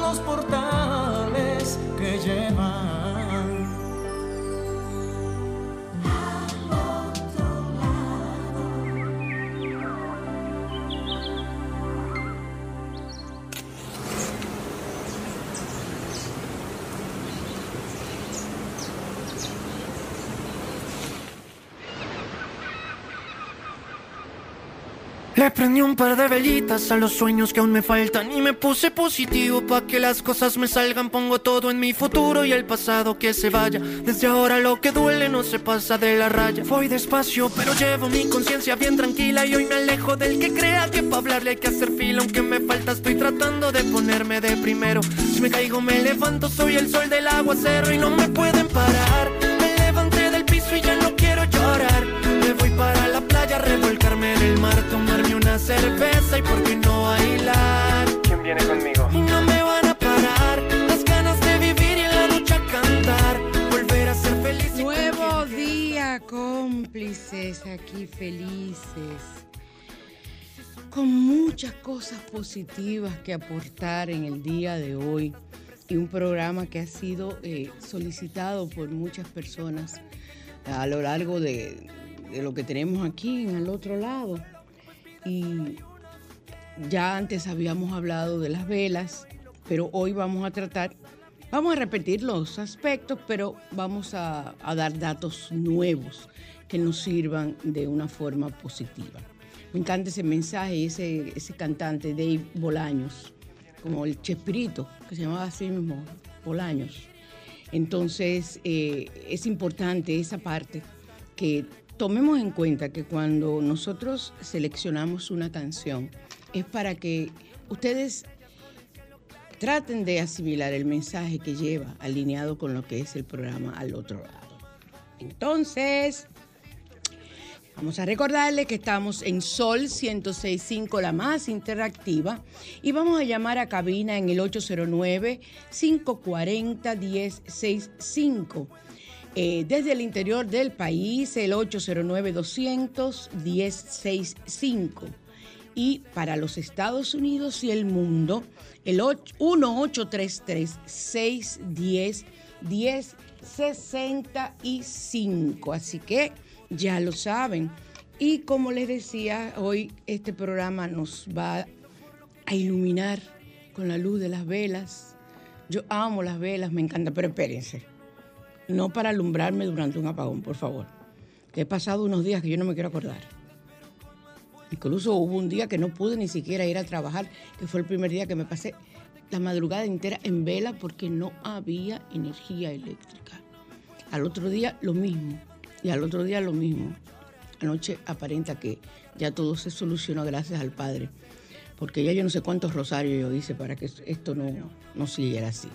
Los portales que llevan Le prendí un par de velitas a los sueños que aún me faltan y me puse positivo pa' que las cosas me salgan. Pongo todo en mi futuro y el pasado que se vaya. Desde ahora lo que duele no se pasa de la raya. Voy despacio, pero llevo mi conciencia bien tranquila y hoy me alejo del que crea que pa' hablarle hay que hacer fila. Aunque me falta, estoy tratando de ponerme de primero. Si me caigo, me levanto, soy el sol del aguacero y no me pueden parar. Me levanté del piso y ya no quiero llorar. Me voy para la playa, revolcarme en el mar, cerveza y por qué no bailar. ¿Quién viene conmigo? Y no me van a parar las ganas de vivir y en la noche cantar, volver a ser feliz. Nuevo día, cómplices, aquí felices. Con muchas cosas positivas que aportar en el día de hoy y un programa que ha sido eh, solicitado por muchas personas a lo largo de, de lo que tenemos aquí en el otro lado y ya antes habíamos hablado de las velas, pero hoy vamos a tratar, vamos a repetir los aspectos, pero vamos a, dar datos nuevos que nos sirvan de una forma positiva. Me encanta ese mensaje, ese, ese cantante Dave Bolaños, como el Chespirito, que se llamaba así mismo, Bolaños. Entonces, eh, es importante esa parte que tomemos en cuenta que cuando nosotros seleccionamos una canción es para que ustedes traten de asimilar el mensaje que lleva alineado con lo que es el programa al otro lado. Entonces, vamos a recordarle que estamos en Sol 106.5, la más interactiva, y vamos a llamar a cabina en el 809 540 1065 eh, desde el interior del país, el 809-200-1065. Y para los Estados Unidos y el mundo, el 1833-610-1065. Así que ya lo saben. Y como les decía, hoy este programa nos va a iluminar con la luz de las velas. Yo amo las velas, me encanta, pero espérense no para alumbrarme durante un apagón, por favor. he pasado unos días que yo no me quiero acordar. Incluso hubo un día que no pude ni siquiera ir a trabajar, que fue el primer día que me pasé la madrugada entera en vela porque no había energía eléctrica. Al otro día lo mismo, y al otro día lo mismo. Anoche aparenta que ya todo se solucionó gracias al Padre, porque ya yo no sé cuántos rosarios yo hice para que esto no, no siguiera así.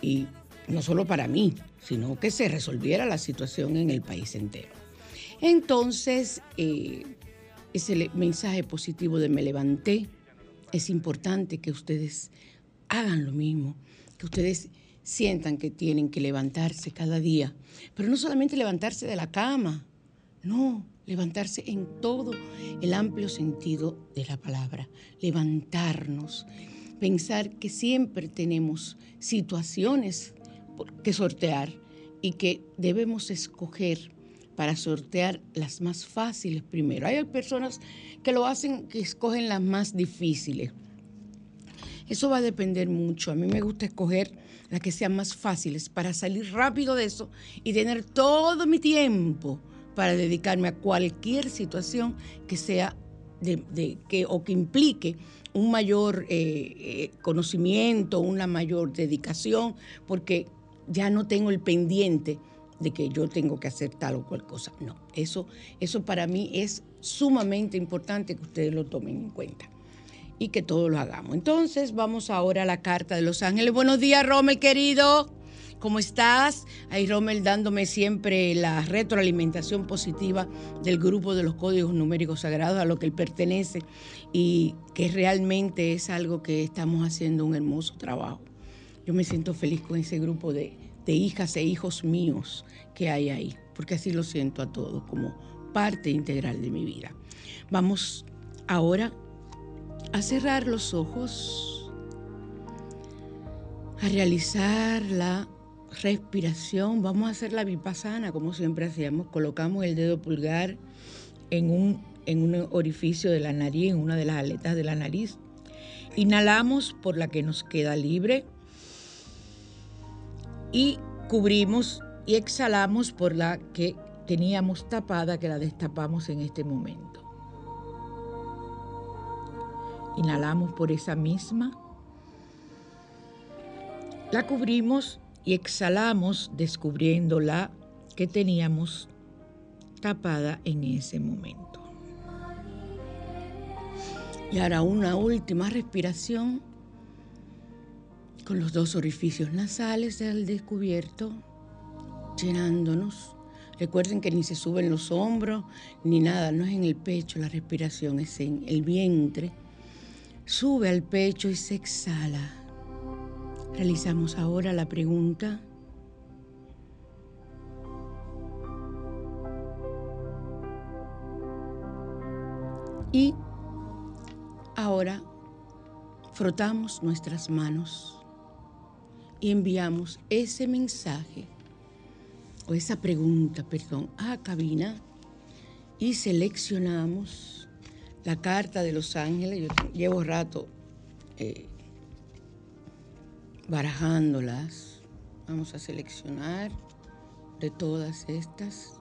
Y no solo para mí, sino que se resolviera la situación en el país entero. Entonces, eh, ese mensaje positivo de me levanté, es importante que ustedes hagan lo mismo, que ustedes sientan que tienen que levantarse cada día. Pero no solamente levantarse de la cama, no, levantarse en todo el amplio sentido de la palabra. Levantarnos, pensar que siempre tenemos situaciones que sortear y que debemos escoger para sortear las más fáciles primero. Hay personas que lo hacen, que escogen las más difíciles. Eso va a depender mucho. A mí me gusta escoger las que sean más fáciles para salir rápido de eso y tener todo mi tiempo para dedicarme a cualquier situación que sea de, que, o que implique un mayor eh, eh, conocimiento, una mayor dedicación, porque ya no tengo el pendiente de que yo tengo que hacer tal o cual cosa. No, eso, eso para mí es sumamente importante que ustedes lo tomen en cuenta y que todos lo hagamos. Entonces vamos ahora a la carta de Los Ángeles. Buenos días, Rommel, querido. ¿Cómo estás? Ahí Rommel dándome siempre la retroalimentación positiva del grupo de los códigos numéricos sagrados a lo que él pertenece y que realmente es algo que estamos haciendo un hermoso trabajo. Yo me siento feliz con ese grupo de, de hijas e hijos míos que hay ahí, porque así lo siento a todos como parte integral de mi vida. Vamos ahora a cerrar los ojos, a realizar la respiración. Vamos a hacer la vipassana como siempre hacíamos. Colocamos el dedo pulgar en un, en un orificio de la nariz, en una de las aletas de la nariz. Inhalamos por la que nos queda libre y cubrimos y exhalamos por la que teníamos tapada, que la destapamos en este momento. Inhalamos por esa misma, la cubrimos y exhalamos descubriendo la que teníamos tapada en ese momento. Y ahora una última respiración con los dos orificios nasales al descubierto, llenándonos. Recuerden que ni se suben los hombros ni nada, no es en el pecho la respiración, es en el vientre. Sube al pecho y se exhala. Realizamos ahora la pregunta. Y ahora frotamos nuestras manos y enviamos ese mensaje o esa pregunta, perdón, a cabina y seleccionamos la carta de los ángeles. Yo llevo rato eh, barajándolas. Vamos a seleccionar de todas estas.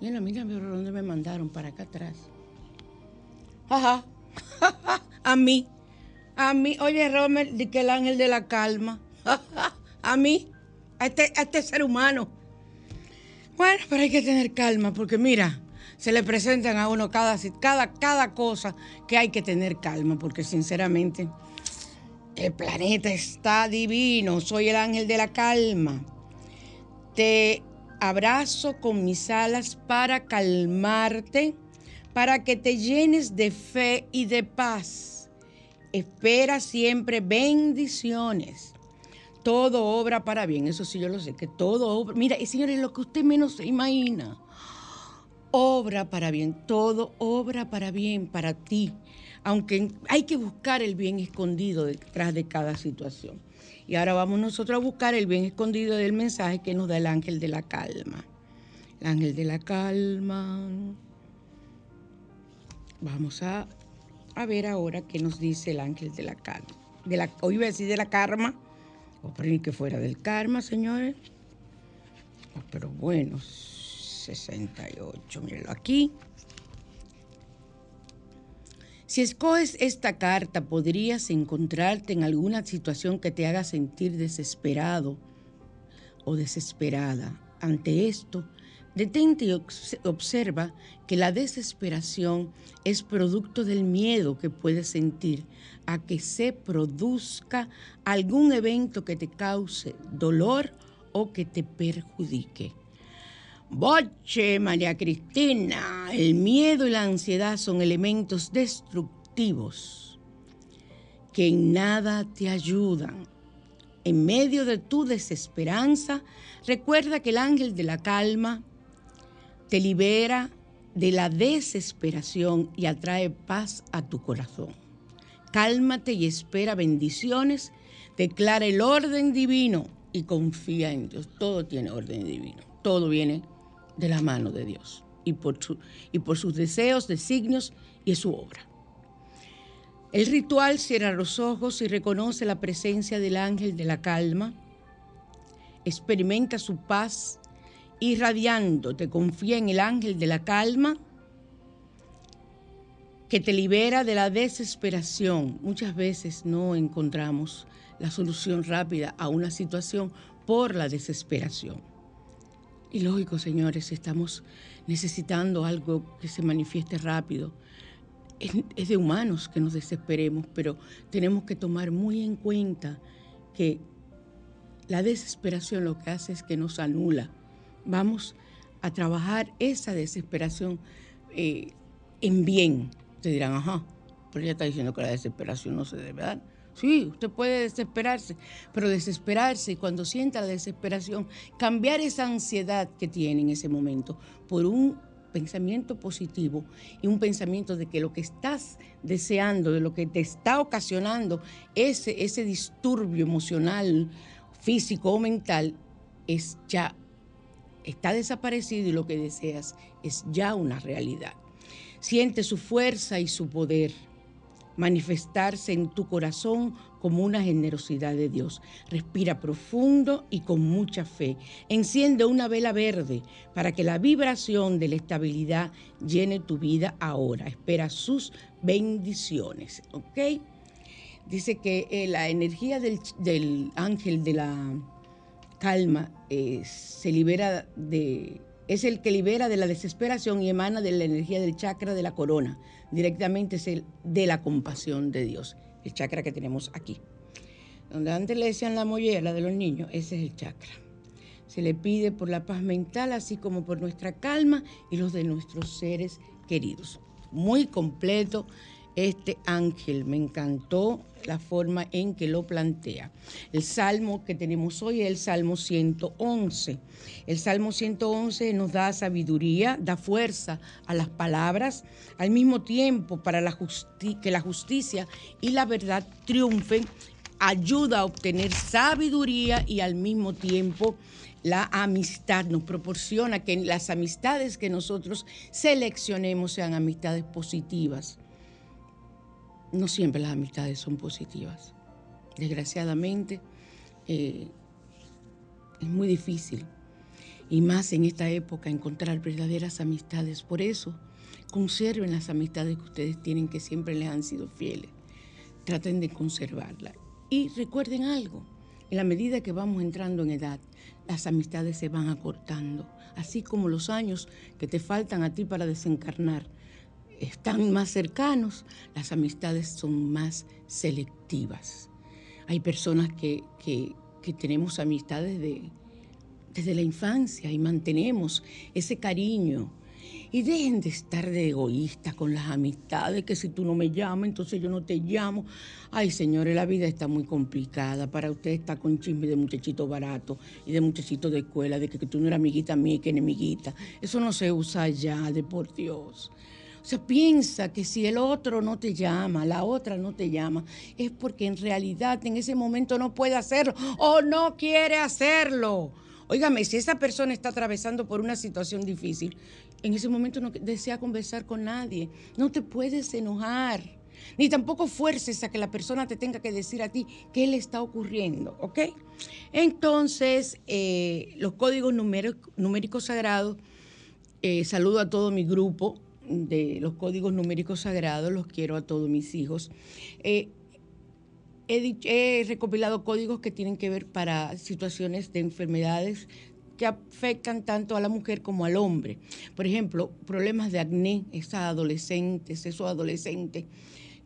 Mira, mira, mira dónde me mandaron para acá atrás. Ajá, a mí. A mí, oye, Romer, di que el ángel de la calma. a mí, a este, este ser humano. Bueno, pero hay que tener calma, porque mira, se le presentan a uno cada, cada, cada cosa que hay que tener calma, porque sinceramente el planeta está divino, soy el ángel de la calma. Te abrazo con mis alas para calmarte, para que te llenes de fe y de paz espera siempre bendiciones. Todo obra para bien, eso sí yo lo sé, que todo obra. Mira, y señores, lo que usted menos se imagina. Obra para bien, todo obra para bien para ti. Aunque hay que buscar el bien escondido detrás de cada situación. Y ahora vamos nosotros a buscar el bien escondido del mensaje que nos da el ángel de la calma. El ángel de la calma. Vamos a a ver ahora qué nos dice el ángel de la calma. De la, hoy iba a decir de la karma, o por que fuera del karma, señores. Oh, pero bueno, 68, mírenlo aquí. Si escoges esta carta, podrías encontrarte en alguna situación que te haga sentir desesperado o desesperada. Ante esto, Detente y observa que la desesperación es producto del miedo que puedes sentir a que se produzca algún evento que te cause dolor o que te perjudique. Boche, María Cristina, el miedo y la ansiedad son elementos destructivos que en nada te ayudan en medio de tu desesperanza, recuerda que el ángel de la calma te libera de la desesperación y atrae paz a tu corazón. Cálmate y espera bendiciones, declara el orden divino y confía en Dios. Todo tiene orden divino, todo viene de la mano de Dios y por, y por sus deseos, designios y su obra. El ritual cierra los ojos y reconoce la presencia del ángel de la calma. Experimenta su paz irradiando, te confía en el ángel de la calma que te libera de la desesperación. Muchas veces no encontramos la solución rápida a una situación por la desesperación. Y lógico, señores, estamos necesitando algo que se manifieste rápido. Es, de humanos que nos desesperemos, pero tenemos que tomar muy en cuenta que la desesperación lo que hace es que nos anula. Vamos a trabajar esa desesperación eh, en bien. Te dirán, ajá, pero ella está diciendo que la desesperación no se debe dar. Sí, usted puede desesperarse, pero desesperarse cuando sienta la desesperación, cambiar esa ansiedad que tiene en ese momento por un pensamiento positivo y un pensamiento de que lo que estás deseando, de lo que te está ocasionando ese, ese disturbio emocional, físico o mental, es ya, está desaparecido y lo que deseas es ya una realidad. Siente su fuerza y su poder manifestarse en tu corazón como una generosidad de Dios. Respira profundo y con mucha fe. Enciende una vela verde para que la vibración de la estabilidad llene tu vida ahora. Espera sus bendiciones. ¿Ok? Dice que eh, la energía del, ángel de la calma eh, se libera de es el que libera de la desesperación y emana de la energía del chakra de la corona. Directamente es el de la compasión de Dios, el chakra que tenemos aquí. Donde antes le decían la mollera de los niños, ese es el chakra. Se le pide por la paz mental, así como por nuestra calma y los de nuestros seres queridos. Muy completo este ángel. Me encantó la forma en que lo plantea. El salmo que tenemos hoy es el Salmo 111. El Salmo 111 nos da sabiduría, da fuerza a las palabras, al mismo tiempo para que la justicia y la verdad triunfen, ayuda a obtener sabiduría y al mismo tiempo la amistad nos proporciona que las amistades que nosotros seleccionemos sean amistades positivas no siempre las amistades son positivas. Desgraciadamente, eh, es muy difícil. Y más en esta época encontrar verdaderas amistades. Por eso, conserven las amistades que ustedes tienen que siempre les han sido fieles. Traten de conservarlas. Y recuerden algo, en la medida que vamos entrando en edad, las amistades se van acortando, así como los años que te faltan a ti para desencarnar están más cercanos, las amistades son más selectivas. Hay personas que, tenemos amistades desde la infancia y mantenemos ese cariño. Y dejen de estar de egoístas con las amistades, que si tú no me llamas, entonces yo no te llamo. Ay, señores, la vida está muy complicada. Para usted está con chisme de muchachito barato y de muchachito de escuela, de que, que tú no eres amiguita mía y que enemiguita. Eso no se usa ya, de por Dios. O sea, piensa que si el otro no te llama, la otra no te llama, es porque en realidad en ese momento no puede hacerlo o no quiere hacerlo. Óigame, si esa persona está atravesando por una situación difícil, en ese momento no desea conversar con nadie. No te puedes enojar. Ni tampoco fuerces a que la persona te tenga que decir a ti qué le está ocurriendo, ¿ok? Entonces, eh, los códigos numéricos sagrados, eh, saludo a todo mi grupo, de los códigos numéricos sagrados, los quiero a todos mis hijos. Eh, he, recopilado códigos que tienen que ver para situaciones de enfermedades que afectan tanto a la mujer como al hombre. Por ejemplo, problemas de acné, esas adolescentes, esos adolescentes,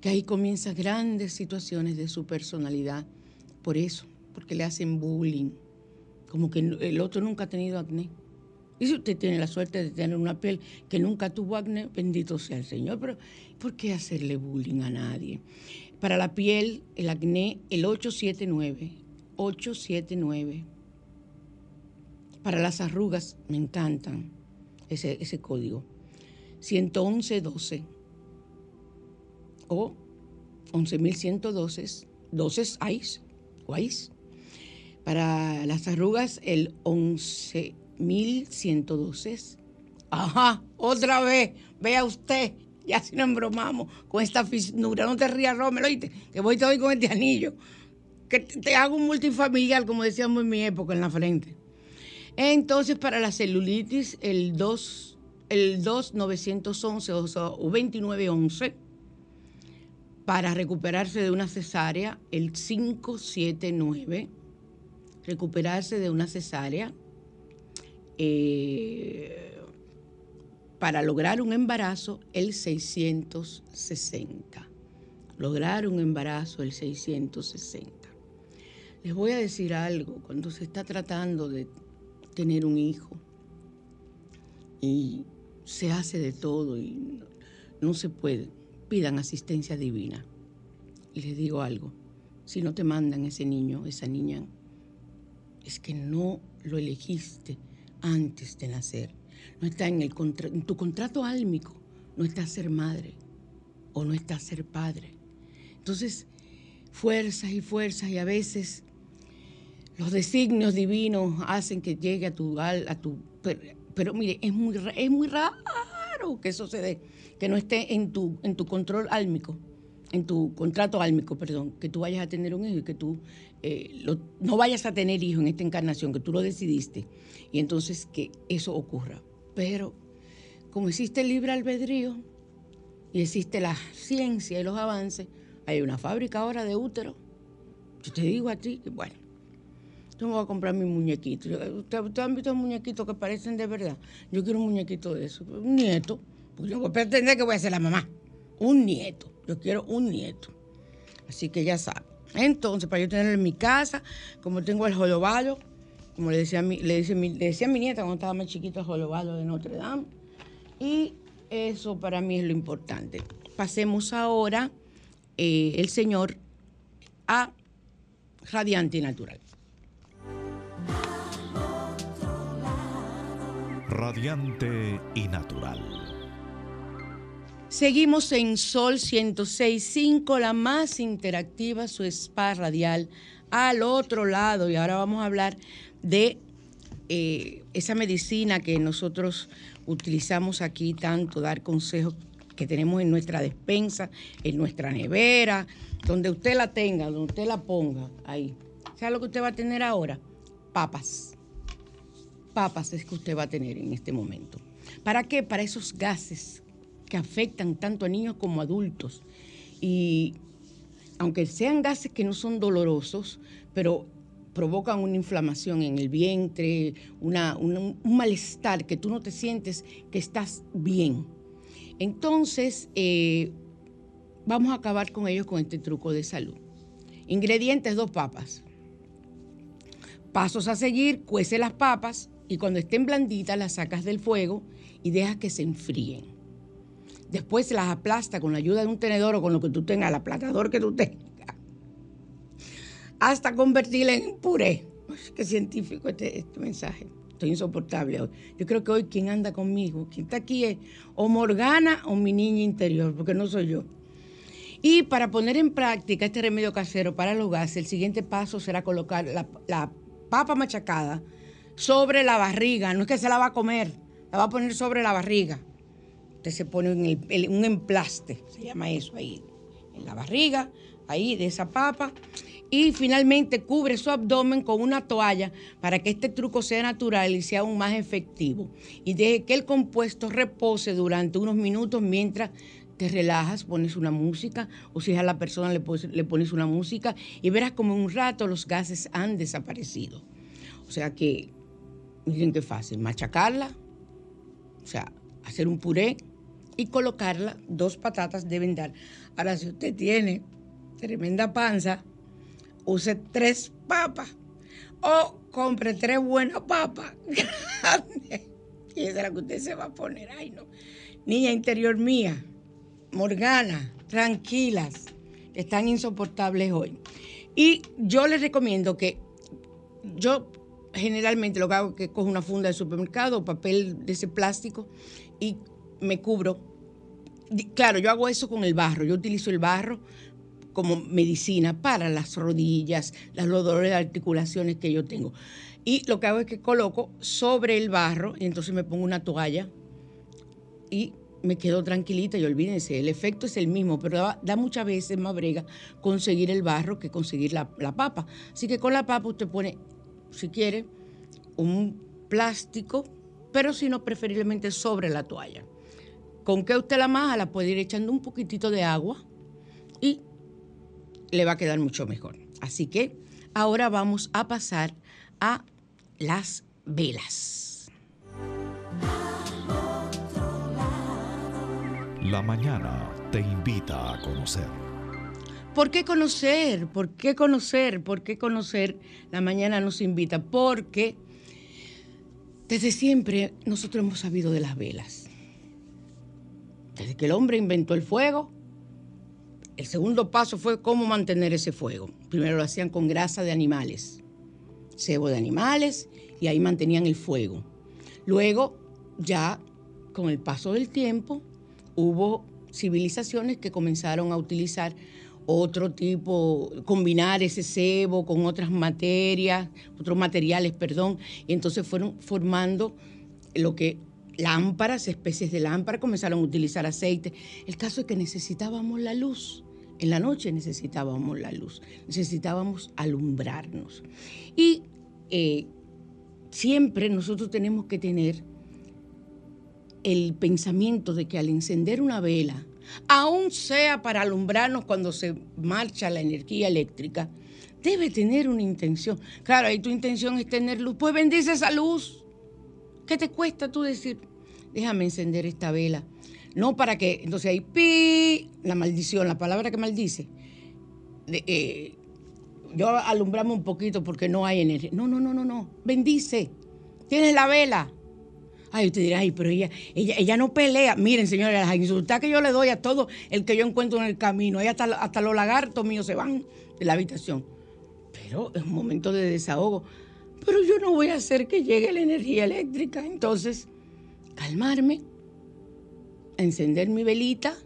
que ahí comienzan grandes situaciones de su personalidad. Por eso, porque le hacen bullying, como que el otro nunca ha tenido acné. Y si usted tiene la suerte de tener una piel que nunca tuvo acné, bendito sea el Señor. Pero ¿por qué hacerle bullying a nadie? Para la piel, el acné, el 879, 879. Para las arrugas, me encantan ese, ese código. 111-12 o 11.112, 12 ICE, ICE. Para las arrugas, el 11.112. Ajá, otra vez, vea usted, ya si no embromamos con esta finura. No te rías, Romero, oíste, que voy te doy con este anillo. Que te hago un multifamiliar, como decíamos en mi época, en la frente. Entonces, para la celulitis, el 2, el 2911 o 2911. Para recuperarse de una cesárea, el 579. Recuperarse de una cesárea. Eh, para lograr un embarazo, el 660. Lograr un embarazo, el 660. Les voy a decir algo, cuando se está tratando de tener un hijo y se hace de todo y no, se puede, pidan asistencia divina. Les digo algo, si no te mandan ese niño, esa niña, es que no lo elegiste antes de nacer. No está en, el en tu contrato álmico, no está ser madre o no está ser padre. Entonces, fuerzas y fuerzas y a veces los designios divinos hacen que llegue a tu... A tu pero, mire, es muy, es muy raro que eso se dé, que no esté en tu, en tu control álmico, en tu contrato álmico, perdón, que tú vayas a tener un hijo y que tú eh, no vayas a tener hijo en esta encarnación, que tú lo decidiste, y entonces que eso ocurra. Pero como existe el libre albedrío y existe la ciencia y los avances, hay una fábrica ahora de útero. Yo te digo a ti que, bueno, yo me voy a comprar mi muñequito. ¿Ustedes han visto muñequitos que parecen de verdad? Yo quiero un muñequito de eso. Un nieto. Porque yo voy a pretender que voy a ser la mamá. Un nieto. Yo quiero un nieto. Así que ya saben. Entonces, para yo tenerlo en mi casa, como tengo el jolobalo, como le decía, le, decía, le decía a mi nieta cuando estaba más chiquito, el jolobalo de Notre Dame. Y eso para mí es lo importante. Pasemos ahora, eh, el Señor, a Radiante y Natural. radiante y natural. Seguimos en Sol 106.5, la más interactiva, su spa radial al otro lado. Y ahora vamos a hablar de eh, esa medicina que nosotros utilizamos aquí tanto, dar consejos que tenemos en nuestra despensa, en nuestra nevera, donde usted la tenga, donde usted la ponga, ahí. ¿Sabe lo que usted va a tener ahora? Papas papas es que usted va a tener en este momento. ¿Para qué? Para esos gases que afectan tanto a niños como a adultos. Y aunque sean gases que no son dolorosos, pero provocan una inflamación en el vientre, un malestar, que tú no te sientes que estás bien. Entonces, eh, vamos a acabar con ellos con este truco de salud. Ingredientes, dos papas. Pasos a seguir, cuece las papas, y cuando estén blanditas las sacas del fuego y dejas que se enfríen. Después las aplasta con la ayuda de un tenedor o con lo que tú tengas, el aplastador que tú tengas, hasta convertirla en puré. qué científico este, este, mensaje. Estoy insoportable hoy. Yo creo que hoy quien anda conmigo, quien está aquí es o Morgana o mi niña interior, porque no soy yo. Y para poner en práctica este remedio casero para los gases, el siguiente paso será colocar la, la papa machacada sobre la barriga, no es que se la va a comer, la va a poner sobre la barriga. Usted se pone un emplaste, se llama eso ahí, en la barriga, ahí de esa papa. Y finalmente cubre su abdomen con una toalla para que este truco sea natural y sea aún más efectivo. Y deje que el compuesto repose durante unos minutos mientras te relajas, pones una música, o si es a la persona le, le pones una música y verás como en un rato los gases han desaparecido. O sea que Miren qué fácil, machacarla, o sea, hacer un puré y colocarla, dos patatas deben dar. Ahora, si usted tiene tremenda panza, use tres papas o compre tres buenas papas y esa es la que usted se va a poner. Ay, no. Niña interior mía, Morgana, tranquilas, están insoportables hoy. Y yo les recomiendo que yo generalmente lo que hago es que cojo una funda de supermercado, papel de ese plástico y me cubro. Claro, yo hago eso con el barro, yo utilizo el barro como medicina para las rodillas, los dolores de articulaciones que yo tengo. Y lo que hago es que coloco sobre el barro y entonces me pongo una toalla y me quedo tranquilita y olvídense, el efecto es el mismo, pero da, muchas veces más brega conseguir el barro que conseguir la, la, papa. Así que con la papa usted pone, si quiere, un plástico, pero si no, preferiblemente sobre la toalla. ¿Con qué usted la maja? La puede ir echando un poquitito de agua y le va a quedar mucho mejor. Así que ahora vamos a pasar a las velas. La mañana te invita a conocer. ¿Por qué conocer? ¿Por qué conocer? ¿Por qué conocer? La mañana nos invita porque desde siempre nosotros hemos sabido de las velas. Desde que el hombre inventó el fuego, el segundo paso fue cómo mantener ese fuego. Primero lo hacían con grasa de animales, cebo de animales, y ahí mantenían el fuego. Luego, ya con el paso del tiempo, hubo civilizaciones que comenzaron a utilizar otro tipo, combinar ese cebo con otras materias, otros materiales, perdón, y entonces fueron formando lo que lámparas, especies de lámparas, comenzaron a utilizar aceite. El caso es que necesitábamos la luz. En la noche necesitábamos la luz, necesitábamos alumbrarnos. Y eh, siempre nosotros tenemos que tener el pensamiento de que al encender una vela, aun sea para alumbrarnos cuando se marcha la energía eléctrica, debe tener una intención. Claro, ahí tu intención es tener luz. Pues bendice esa luz. ¿Qué te cuesta tú decir, déjame encender esta vela? No para que, entonces ahí, pi, la maldición, la palabra que maldice. Eh, yo alumbrame un poquito porque no hay energía. No, no, no, no, no. Bendice. Tienes la vela. Ay, usted dirá, ay, pero ella, ella, ella no pelea. Miren, señores, las insultas que yo le doy a todo el que yo encuentro en el camino, ahí hasta, hasta los lagartos míos se van de la habitación. Pero es un momento de desahogo. Pero yo no voy a hacer que llegue la energía eléctrica. Entonces, calmarme encender mi velita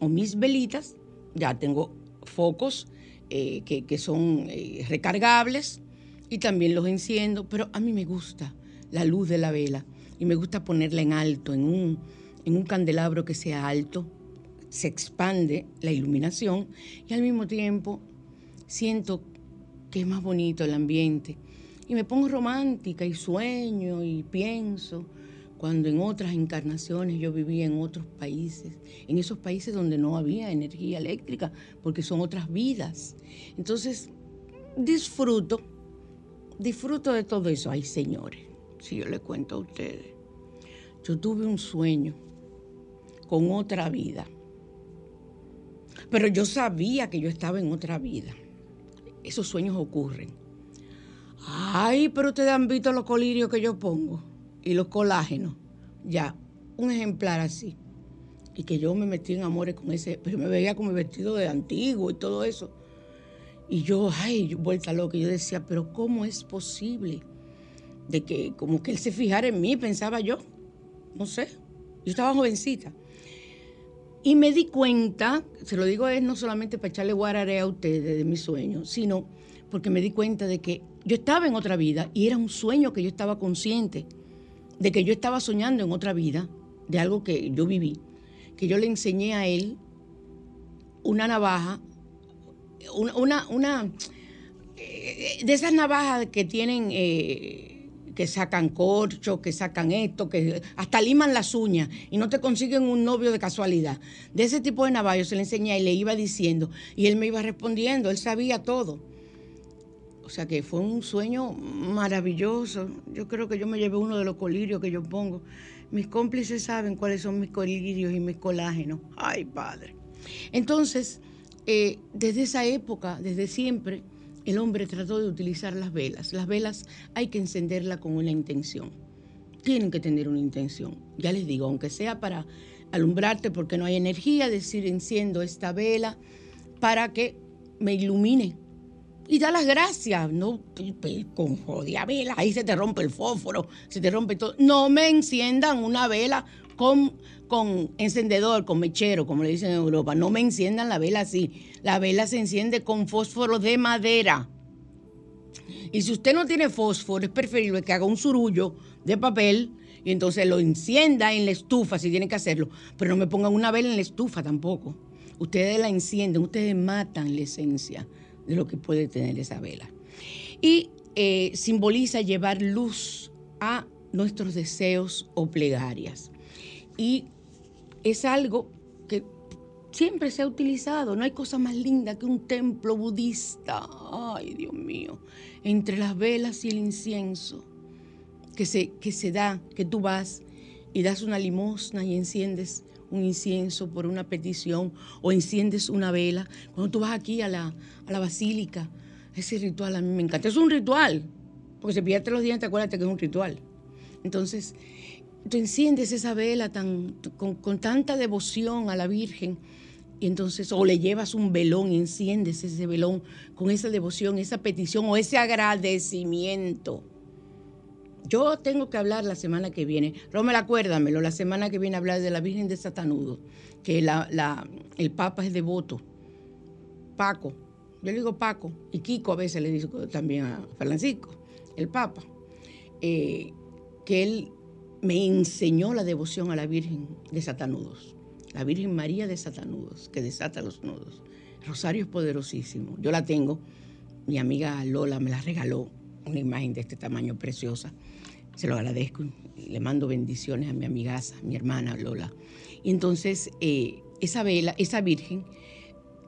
o mis velitas. Ya tengo focos eh, que, son eh, recargables y también los enciendo, pero a mí me gusta la luz de la vela y me gusta ponerla en alto, en un, en un candelabro que sea alto, se expande la iluminación y al mismo tiempo siento que es más bonito el ambiente y me pongo romántica y sueño y pienso cuando en otras encarnaciones yo vivía en otros países, en esos países donde no había energía eléctrica, porque son otras vidas. Entonces, disfruto, disfruto de todo eso. Ay, señores, si yo le cuento a ustedes, yo tuve un sueño con otra vida, pero yo sabía que yo estaba en otra vida. Esos sueños ocurren. Ay, pero ustedes han visto los colirios que yo pongo y los colágenos, ya, un ejemplar así. Y que yo me metí en amores con ese, pero me veía como vestido de antiguo y todo eso. Y yo, ay, vuelta loca, yo decía, pero ¿cómo es posible? De que como que él se fijara en mí, pensaba yo. No sé, yo estaba jovencita. Y me di cuenta, se lo digo es no solamente para echarle guarare a ustedes de mis sueños, sino porque me di cuenta de que yo estaba en otra vida y era un sueño que yo estaba consciente de que yo estaba soñando en otra vida, de algo que yo viví, que yo le enseñé a él una navaja, una, una, eh, de esas navajas que tienen, eh, que sacan corcho, que sacan esto, que hasta liman las uñas y no te consiguen un novio de casualidad. De ese tipo de navajas se le enseñé y le iba diciendo y él me iba respondiendo, él sabía todo. O sea que fue un sueño maravilloso. Yo creo que yo me llevé uno de los colirios que yo pongo. Mis cómplices saben cuáles son mis colirios y mis colágenos. Ay, padre. Entonces, eh, desde esa época, desde siempre, el hombre trató de utilizar las velas. Las velas hay que encenderlas con una intención. Tienen que tener una intención. Ya les digo, aunque sea para alumbrarte porque no hay energía, decir enciendo esta vela para que me ilumine y da las gracias, no con jodida vela, ahí se te rompe el fósforo, se te rompe todo. No me enciendan una vela con, con encendedor, con mechero, como le dicen en Europa. No me enciendan la vela así. La vela se enciende con fósforo de madera. Y si usted no tiene fósforo, es preferible que haga un surullo de papel y entonces lo encienda en la estufa si tiene que hacerlo. Pero no me pongan una vela en la estufa tampoco. Ustedes la encienden, ustedes matan la esencia de lo que puede tener esa vela. Y eh, simboliza llevar luz a nuestros deseos o plegarias. Y es algo que siempre se ha utilizado. No hay cosa más linda que un templo budista. Ay, Dios mío. Entre las velas y el incienso que se, que se da, que tú vas y das una limosna y enciendes un incienso por una petición o enciendes una vela. Cuando tú vas aquí a la, a la basílica, ese ritual a mí me encanta. Es un ritual, porque se pierde los dientes, acuérdate que es un ritual. Entonces, tú enciendes esa vela tan, con, con, tanta devoción a la Virgen, y entonces, o le llevas un velón y enciendes ese velón con esa devoción, esa petición o ese agradecimiento yo tengo que hablar la semana que viene. Romel, acuérdamelo, la semana que viene hablar de la Virgen de Satanudo, que el Papa es devoto. Paco, yo le digo Paco, y Kiko a veces le digo también a Francisco, el Papa, eh, que él me enseñó la devoción a la Virgen de Satanudos, la Virgen María de Satanudos, que desata los nudos. Rosario es poderosísimo. Yo la tengo, mi amiga Lola me la regaló, una imagen de este tamaño preciosa. Se lo agradezco. Le mando bendiciones a mi amigaza, mi hermana Lola. Y entonces, eh, esa vela, esa virgen,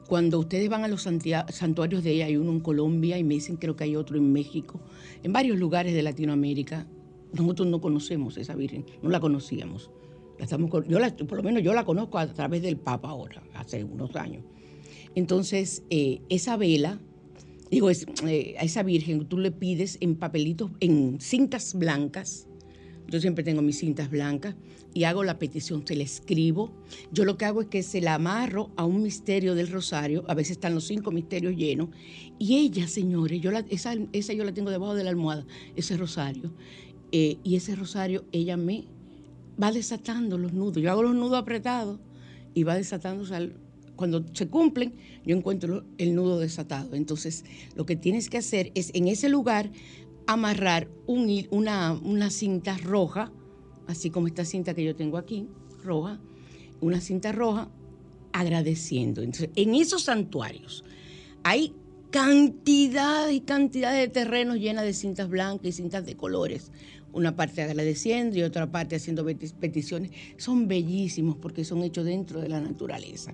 cuando ustedes van a los santuarios de ella, hay uno en Colombia y me dicen creo que hay otro en México, en varios lugares de Latinoamérica, nosotros no conocemos esa virgen, no la conocíamos. La estamos, yo por lo menos yo la conozco a través del Papa ahora, hace unos años. Entonces, eh, esa vela digo, eh, a esa Virgen tú le pides en papelitos, en cintas blancas. Yo siempre tengo mis cintas blancas y hago la petición, se la escribo. Yo lo que hago es que se la amarro a un misterio del rosario, a veces están los cinco misterios llenos, y ella, señores, yo la, esa, esa, yo la tengo debajo de la almohada, ese rosario, eh, y ese rosario ella me va desatando los nudos. Yo hago los nudos apretados y va desatando, o cuando se cumplen, yo encuentro el nudo desatado. Entonces, lo que tienes que hacer es en ese lugar amarrar una, una cinta roja, así como esta cinta que yo tengo aquí, roja, una cinta roja, agradeciendo. Entonces, en esos santuarios hay cantidad y cantidad de terrenos llenas de cintas blancas y cintas de colores. Una parte agradeciendo y otra parte haciendo peticiones. Son bellísimos porque son hechos dentro de la naturaleza.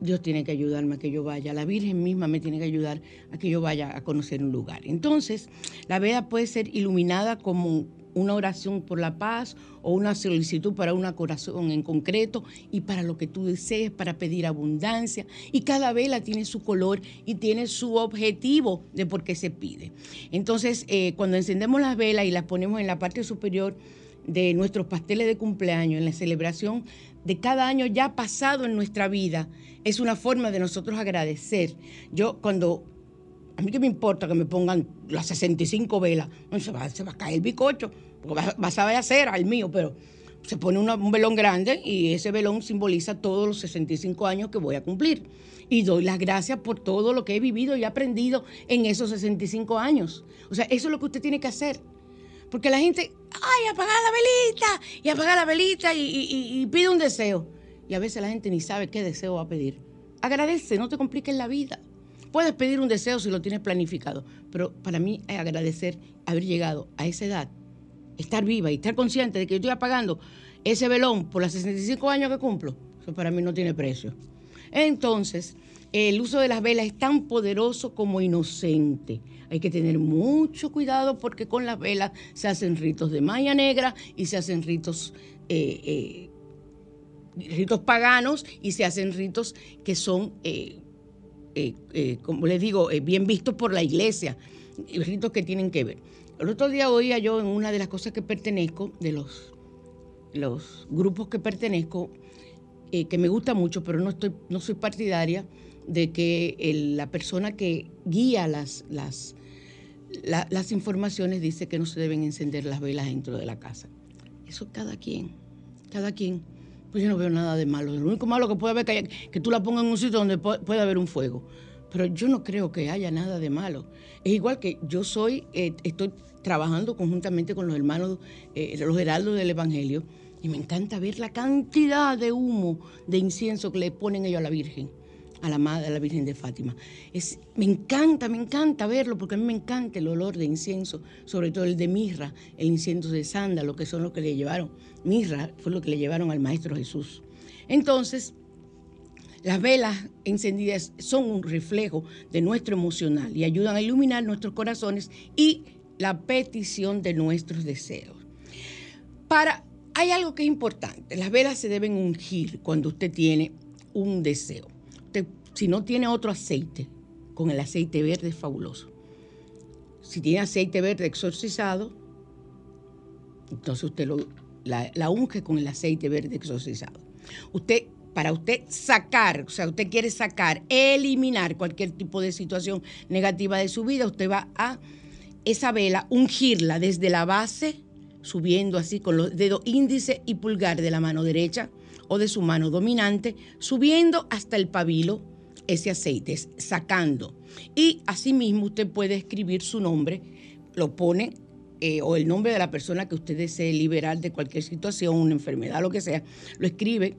Dios tiene que ayudarme a que yo vaya, la Virgen misma me tiene que ayudar a que yo vaya a conocer un lugar. Entonces, la veda puede ser iluminada como una oración por la paz o una solicitud para una corazón en concreto y para lo que tú desees, para pedir abundancia. Y cada vela tiene su color y tiene su objetivo de por qué se pide. Entonces, eh, cuando encendemos las velas y las ponemos en la parte superior de nuestros pasteles de cumpleaños, en la celebración de cada año ya pasado en nuestra vida, es una forma de nosotros agradecer. Yo cuando, a mí que me importa que me pongan las 65 velas, se, va, se va a caer el bicocho, porque vas a hacer al mío, pero se pone un velón grande y ese velón simboliza todos los 65 años que voy a cumplir. Y doy las gracias por todo lo que he vivido y aprendido en esos 65 años. O sea, eso es lo que usted tiene que hacer. Porque la gente, ay, apagar la velita y apagar la velita y, pide un deseo. Y a veces la gente ni sabe qué deseo va a pedir. Agradece, no te compliques la vida. Puedes pedir un deseo si lo tienes planificado, pero para mí es agradecer haber llegado a esa edad, estar viva y estar consciente de que yo estoy apagando ese velón por los 65 años que cumplo. Eso para mí no tiene precio. Entonces, el uso de las velas es tan poderoso como inocente. Hay que tener mucho cuidado porque con las velas se hacen ritos de malla negra y se hacen ritos, eh, eh, ritos paganos y se hacen ritos que son, eh, como les digo, bien vistos por la iglesia, ritos que tienen que ver. El otro día oía yo en una de las cosas que pertenezco, de los, los grupos que pertenezco, eh, que me gusta mucho, pero no, estoy, no soy partidaria de que la persona que guía las, las, las informaciones dice que no se deben encender las velas dentro de la casa. Eso cada quien, cada quien. Pues yo no veo nada de malo. Lo único malo que puede haber es que, que tú la pongas en un sitio donde pueda haber un fuego. Pero yo no creo que haya nada de malo. Es igual que yo soy, eh, estoy trabajando conjuntamente con los hermanos, eh, los heraldos del Evangelio, y me encanta ver la cantidad de humo, de incienso que le ponen ellos a la Virgen, a la Madre, a la Virgen de Fátima. Es, me encanta, me encanta verlo, porque a mí me encanta el olor de incienso, sobre todo el de mirra, el incienso de sándalo, que son los que le llevaron. Mirra fue lo que le llevaron al Maestro Jesús. Entonces, las velas encendidas son un reflejo de nuestro emocional y ayudan a iluminar nuestros corazones y la petición de nuestros deseos. Para, hay algo que es importante, las velas se deben ungir cuando usted tiene un deseo. Si no tiene otro aceite, con el aceite verde es fabuloso. Si tiene aceite verde exorcizado, entonces usted lo, la, unge con el aceite verde exorcizado. Usted para usted sacar, o sea, usted quiere sacar, eliminar cualquier tipo de situación negativa de su vida, usted va a esa vela ungirla desde la base, subiendo así con los dedos índice y pulgar de la mano derecha o de su mano dominante, subiendo hasta el pabilo ese aceite, sacando. Y asimismo usted puede escribir su nombre, lo pone eh, o el nombre de la persona que usted desee liberar de cualquier situación, una enfermedad, lo que sea, lo escribe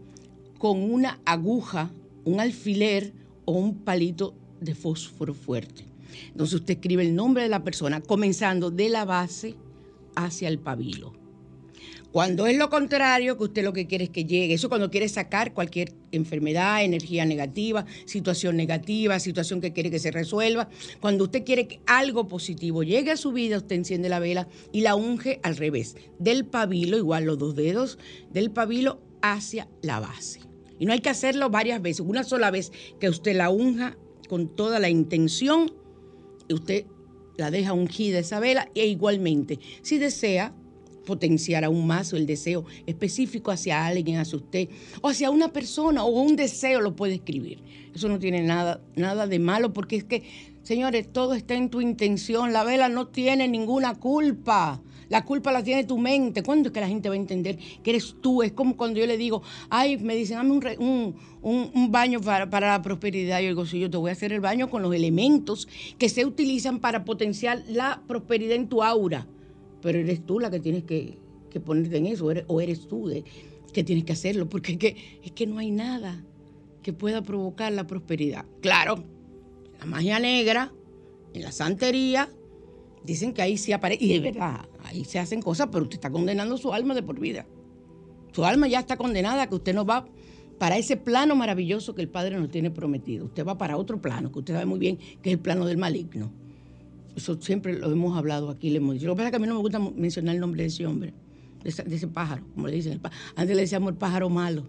con una aguja, un alfiler o un palito de fósforo fuerte. Entonces usted escribe el nombre de la persona comenzando de la base hacia el pabilo. Cuando es lo contrario, que usted lo que quiere es que llegue, eso cuando quiere sacar cualquier enfermedad, energía negativa, situación negativa, situación que quiere que se resuelva, cuando usted quiere que algo positivo llegue a su vida, usted enciende la vela y la unge al revés, del pabilo, igual los dos dedos, del pabilo hacia la base. Y no hay que hacerlo varias veces. Una sola vez que usted la unja con toda la intención, usted la deja ungida esa vela, e igualmente, si desea potenciar aún más el deseo específico hacia alguien, hacia usted, o hacia una persona, o un deseo lo puede escribir. Eso no tiene nada, nada de malo, porque es que, señores, todo está en tu intención. La vela no tiene ninguna culpa. La culpa la tiene tu mente. ¿Cuándo es que la gente va a entender que eres tú? Es como cuando yo le digo, ay, me dicen, dame un, baño para, la prosperidad. Yo digo, sí, yo te voy a hacer el baño con los elementos que se utilizan para potenciar la prosperidad en tu aura. Pero eres tú la que tienes que, ponerte en eso, o eres, tú de, que tienes que hacerlo, porque es que, es que no hay nada que pueda provocar la prosperidad. Claro, la magia negra, en la santería, dicen que ahí sí aparece, y es verdad, ahí se hacen cosas, pero usted está condenando su alma de por vida. Su alma ya está condenada, que usted no va para ese plano maravilloso que el Padre nos tiene prometido. Usted va para otro plano, que usted sabe muy bien que es el plano del maligno. Eso siempre lo hemos hablado aquí, le hemos dicho. Lo que pasa es que a mí no me gusta mencionar el nombre de ese hombre, de ese, pájaro, como le dicen. Antes le decíamos el pájaro malo.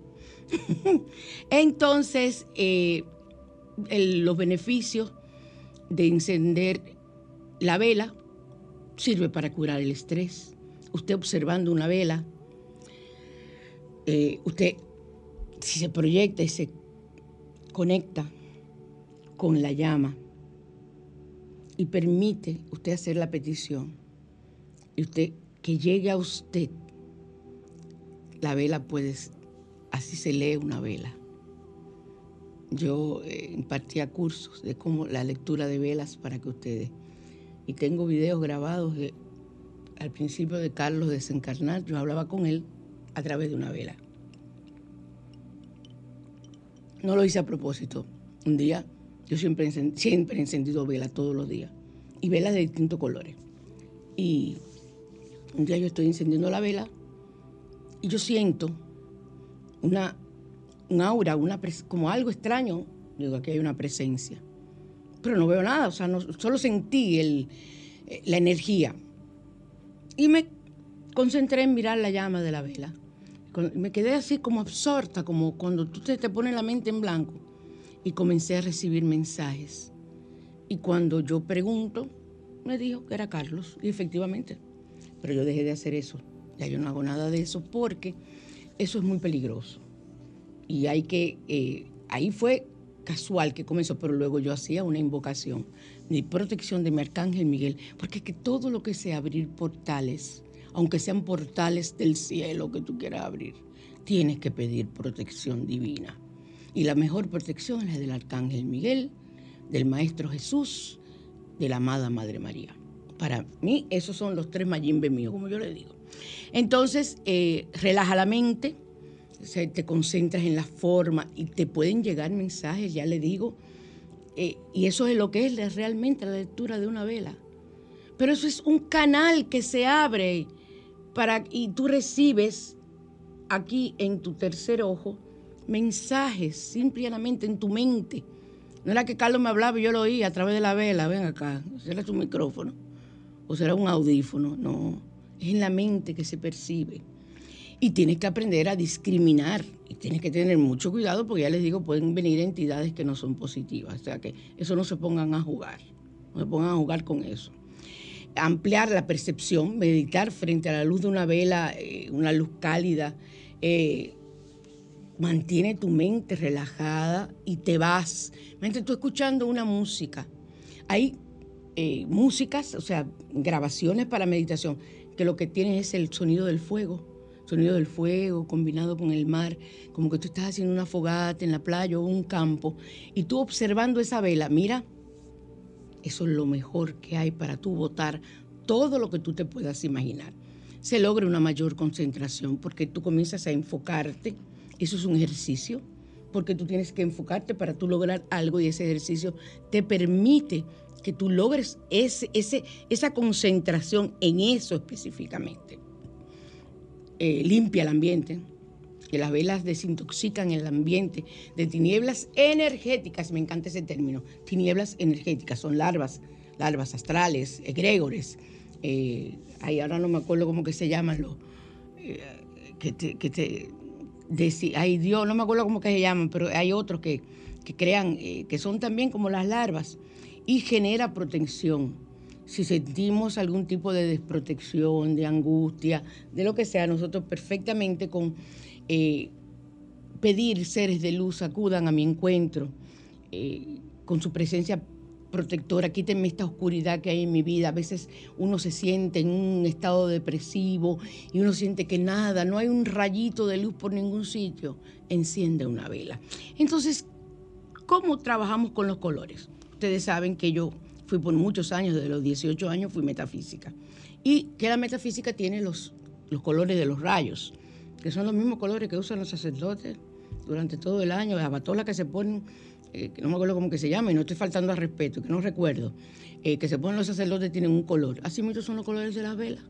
Entonces, eh, los beneficios de encender la vela sirve para curar el estrés. Usted observando una vela, eh, usted si se proyecta y se conecta con la llama y permite usted hacer la petición y usted que llegue a usted, la vela puede, así se lee una vela. Yo eh, impartía cursos de cómo la lectura de velas para que ustedes y tengo videos grabados al principio de Carlos desencarnar. Yo hablaba con él a través de una vela. No lo hice a propósito. Un día, yo siempre, siempre he encendido velas todos los días y velas de distintos colores. Y un día yo estoy encendiendo la vela y yo siento una, un aura, una como algo extraño. Digo, aquí hay una presencia pero no veo nada, o sea, solo sentí el, eh, la energía. Y me concentré en mirar la llama de la vela. Me quedé así como absorta, como cuando tú te, te pones la mente en blanco. Y comencé a recibir mensajes. Y cuando yo pregunto, me dijo que era Carlos. Y efectivamente, pero yo dejé de hacer eso. Ya yo no hago nada de eso porque eso es muy peligroso. y hay que, eh, ahí fue casual que comenzó, pero luego yo hacía una invocación de protección de mi arcángel Miguel, porque es que todo lo que sea abrir portales, aunque sean portales del cielo que tú quieras abrir, tienes que pedir protección divina. Y la mejor protección es del arcángel Miguel, del Maestro Jesús, de la amada Madre María. Para mí, esos son los tres mayimbe míos, como yo le digo. Entonces, eh, relaja la mente, te concentras en la forma y te pueden llegar mensajes, ya le digo, eh, y eso es lo que es realmente la lectura de una vela. Pero eso es un canal que se abre para, y tú recibes aquí en tu tercer ojo mensajes simplemente en tu mente. No era que Carlos me hablaba y yo lo oía a través de la vela, ven acá, será tu micrófono o será un audífono, no, es en la mente que se percibe. Y tienes que aprender a discriminar y tienes que tener mucho cuidado porque ya les digo, pueden venir entidades que no son positivas. O sea que eso no se pongan a jugar, no se pongan a jugar con eso. Ampliar la percepción, meditar frente a la luz de una vela, eh, una luz cálida, eh, mantiene tu mente relajada y te vas. Mientras tú escuchando una música, hay eh, músicas, o sea, grabaciones para meditación, que lo que tienen es el sonido del fuego sonido del fuego combinado con el mar, como que tú estás haciendo una fogata en la playa o un campo, y tú observando esa vela, mira, eso es lo mejor que hay para tú votar todo lo que tú te puedas imaginar. Se logra una mayor concentración porque tú comienzas a enfocarte, eso es un ejercicio, porque tú tienes que enfocarte para tú lograr algo y ese ejercicio te permite que tú logres ese, esa concentración en eso específicamente. Eh, limpia el ambiente, que las velas desintoxican el ambiente de tinieblas energéticas, me encanta ese término, tinieblas energéticas, son larvas, larvas astrales, egregores, eh, ahora no me acuerdo cómo que se llaman los, eh, que te, que te ay Dios, no me acuerdo cómo que se llaman, pero hay otros que, que crean, que son también como las larvas, y genera protección. Si sentimos algún tipo de desprotección, de angustia, de lo que sea, nosotros perfectamente con eh, pedir seres de luz acudan a mi encuentro, eh, con su presencia protectora, quítenme esta oscuridad que hay en mi vida. A veces uno se siente en un estado depresivo y uno siente que nada, no hay un rayito de luz por ningún sitio. Enciende una vela. Entonces, ¿cómo trabajamos con los colores? Ustedes saben que yo fui por muchos años, desde los 18 años fui metafísica. Y que la metafísica tiene los, los colores de los rayos, que son los mismos colores que usan los sacerdotes durante todo el año, las batolas que se ponen, eh, no me acuerdo cómo que se llama, y no estoy faltando al respeto, que no recuerdo, eh, que se ponen los sacerdotes tienen un color. Así muchos son los colores de las velas.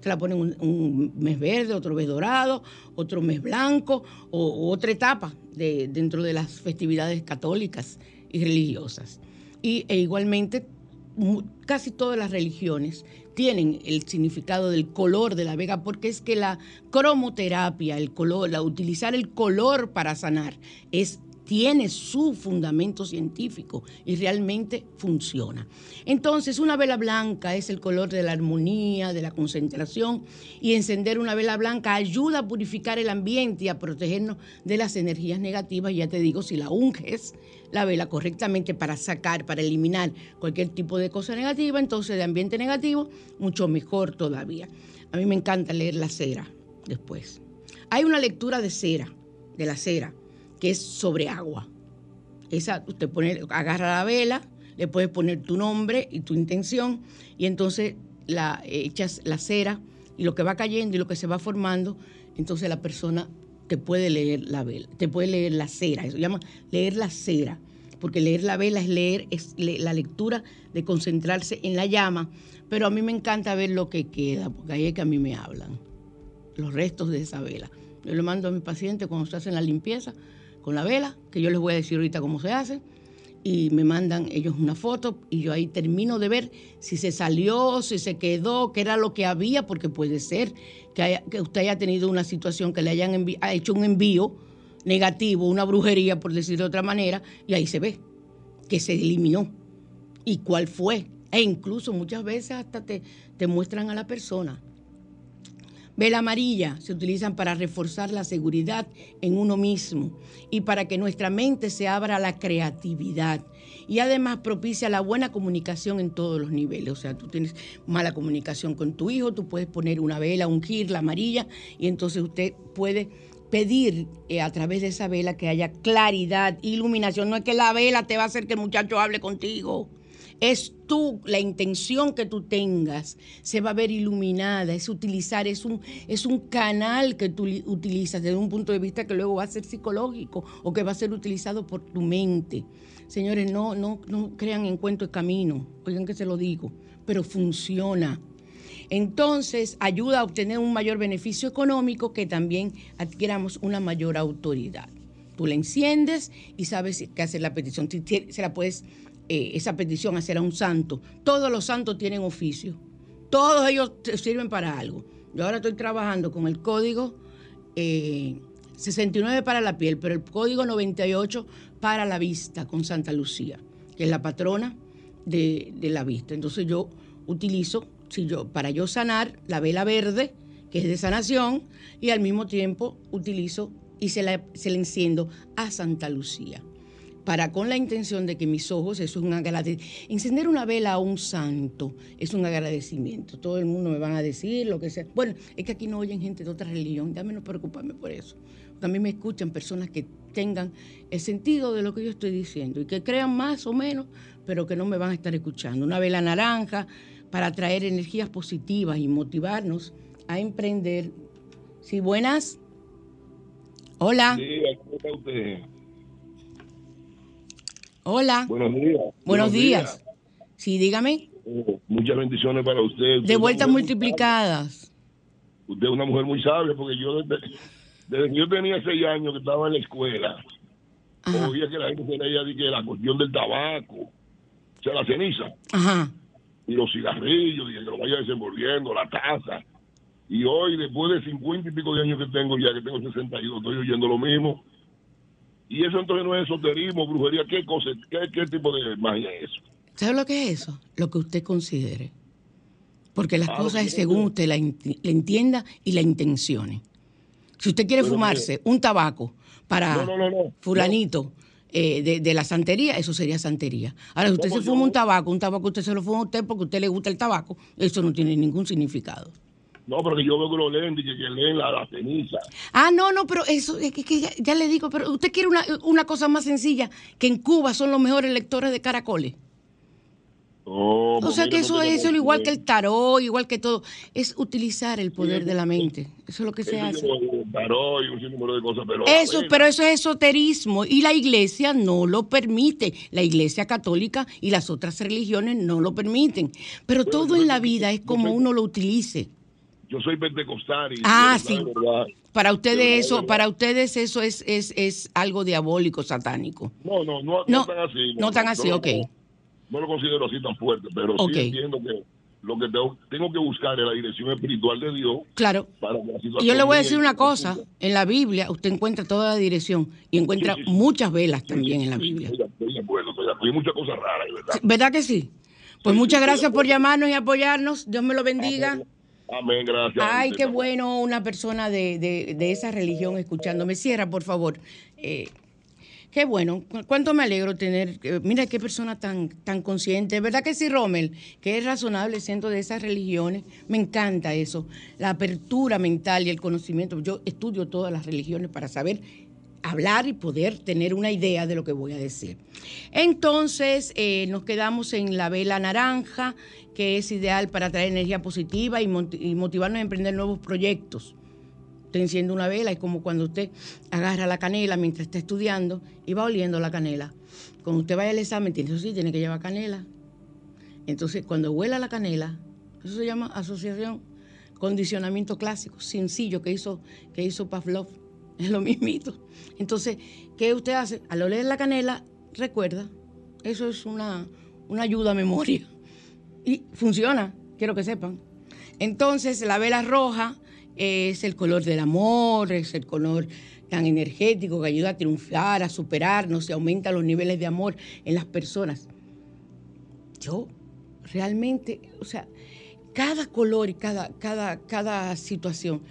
Se la ponen un, mes verde, otro mes dorado, otro mes blanco, o, otra etapa de, dentro de las festividades católicas y religiosas. Y, e igualmente casi todas las religiones tienen el significado del color de la vega porque es que la cromoterapia, el color, la utilizar el color para sanar es tiene su fundamento científico y realmente funciona. Entonces, una vela blanca es el color de la armonía, de la concentración, y encender una vela blanca ayuda a purificar el ambiente y a protegernos de las energías negativas. Ya te digo, si la unges la vela correctamente para sacar, para eliminar cualquier tipo de cosa negativa, entonces de ambiente negativo, mucho mejor todavía. A mí me encanta leer la cera después. Hay una lectura de cera, de la cera, que es sobre agua. Esa, usted pone, agarra la vela, le puedes poner tu nombre y tu intención, y entonces la echas la cera y lo que va cayendo y lo que se va formando, entonces la persona te puede leer la vela, te puede leer la cera, eso se llama leer la cera, porque leer la vela es leer, es la lectura de concentrarse en la llama, pero a mí me encanta ver lo que queda, porque ahí es que a mí me hablan, los restos de esa vela. Yo le mando a mi paciente cuando se hacen la limpieza con la vela, que yo les voy a decir ahorita cómo se hace, y me mandan ellos una foto y yo ahí termino de ver si se salió, si se quedó, qué era lo que había, porque puede ser que, usted haya tenido una situación que le hayan hecho un envío negativo, una brujería, por decir de otra manera, y ahí se ve que se eliminó y cuál fue. E incluso muchas veces hasta te, te muestran a la persona Vela amarilla se utilizan para reforzar la seguridad en uno mismo y para que nuestra mente se abra a la creatividad. Y además propicia la buena comunicación en todos los niveles. O sea, tú tienes mala comunicación con tu hijo, tú puedes poner una vela, ungir la amarilla y entonces usted puede pedir eh, a través de esa vela que haya claridad, iluminación. No es que la vela te va a hacer que el muchacho hable contigo es tú, la intención que tú tengas, se va a ver iluminada, es utilizar, es un, es un canal que tú utilizas desde un punto de vista que luego va a ser psicológico o que va a ser utilizado por tu mente. Señores, no, no, no crean en cuento de camino, oigan que se lo digo, pero funciona. Entonces, ayuda a obtener un mayor beneficio económico que también adquiramos una mayor autoridad. Tú la enciendes y sabes qué hacer la petición. Se la puedes eh, esa petición hacer a un santo. Todos los santos tienen oficio. Todos ellos sirven para algo. Yo ahora estoy trabajando con el código 69 eh, para la piel, pero el código 98 para la vista con Santa Lucía, que es la patrona de, la vista. Entonces yo utilizo, si yo, para yo sanar, la vela verde, que es de sanación, y al mismo tiempo utilizo y se la, se la enciendo a Santa Lucía para con la intención de que mis ojos, eso es un agradecimiento. Encender una vela a un santo es un agradecimiento. Todo el mundo me van a decir lo que sea. Bueno, es que aquí no oyen gente de otra religión, ya menos preocuparme por eso. También me escuchan personas que tengan el sentido de lo que yo estoy diciendo y que crean más o menos, pero que no me van a estar escuchando. Una vela naranja para traer energías positivas y motivarnos a emprender. Sí, buenas. Hola. Sí, ¿cómo está usted? Hola. Buenos días. Buenos, días. Sí, dígame. Eh, muchas bendiciones para usted. de vueltas multiplicadas. Usted es una mujer muy sabia porque yo desde, que yo tenía seis años que estaba en la escuela, oía que la gente se leía de que la cuestión del tabaco, o sea, la ceniza. Ajá. Y los cigarrillos, y que lo vaya desenvolviendo, la taza. Y hoy, después de cincuenta y pico de años que tengo, ya que tengo 62, estoy oyendo lo mismo y eso entonces no es esoterismo, brujería, ¿qué cosa, qué, tipo de magia es eso? ¿Sabe lo que es eso? Lo que usted considere. Porque las ah, cosas es según usted la, entienda y la intencione. Si usted quiere fumarse un tabaco para fulanito eh, de, la santería, eso sería santería. Ahora, si usted se fuma un tabaco, un tabaco usted se lo fuma a usted porque a usted le gusta el tabaco, eso no tiene ningún significado. No, pero que yo veo que lo leen, que, que leen la, ceniza. Ah, no, no, pero eso, es que, ya, le digo, pero usted quiere una, una, cosa más sencilla, que en Cuba son los mejores lectores de caracoles. o pues sea que eso es eso, igual que el tarot, igual que todo, es utilizar el poder de la mente. Eso es lo que se hace. Tarot y un de cosas, pero eso, pero eso es esoterismo y la iglesia no lo permite. La iglesia católica y las otras religiones no lo permiten. Pero todo en la vida es como uno lo utilice yo soy pentecostal y ah, sí. para ustedes eso, para ustedes eso es, es, es algo diabólico, satánico. No, no, no, no, tan así. No, tan así, ok. No, lo considero así tan fuerte, pero sí entiendo que lo que tengo, que buscar es la dirección espiritual de Dios. Claro. y yo le voy a decir una cosa, en la Biblia usted encuentra toda la dirección y encuentra muchas velas también en la Biblia. Estoy de acuerdo, hay muchas cosas raras, ¿verdad? ¿Verdad que sí? Pues muchas gracias por llamarnos y apoyarnos. Dios me lo bendiga. Amén, gracias. Ay, qué bueno una persona de, de, esa religión escuchándome. Cierra, por favor. Eh, qué bueno. Cuánto me alegro tener. Eh, mira qué persona tan, tan consciente. ¿Verdad que sí, Rommel? Que es razonable siendo de esas religiones. Me encanta eso. La apertura mental y el conocimiento. Yo estudio todas las religiones para saber hablar y poder tener una idea de lo que voy a decir. Entonces, eh, nos quedamos en la vela naranja, que es ideal para traer energía positiva y, motivarnos a emprender nuevos proyectos. Usted enciende una vela, es como cuando usted agarra la canela mientras está estudiando y va oliendo la canela. Cuando usted vaya al examen, tiene, eso sí, tiene que llevar canela. Entonces, cuando huela la canela, eso se llama asociación, condicionamiento clásico, sencillo, que hizo, que hizo Pavlov es lo mismito. Entonces, ¿qué usted hace? Al oler la canela, recuerda, eso es una, ayuda a memoria. Y funciona, quiero que sepan. Entonces, la vela roja es el color del amor, es el color tan energético que ayuda a triunfar, a superarnos, y aumenta los niveles de amor en las personas. Yo realmente, o sea, cada color y cada, cada, cada situación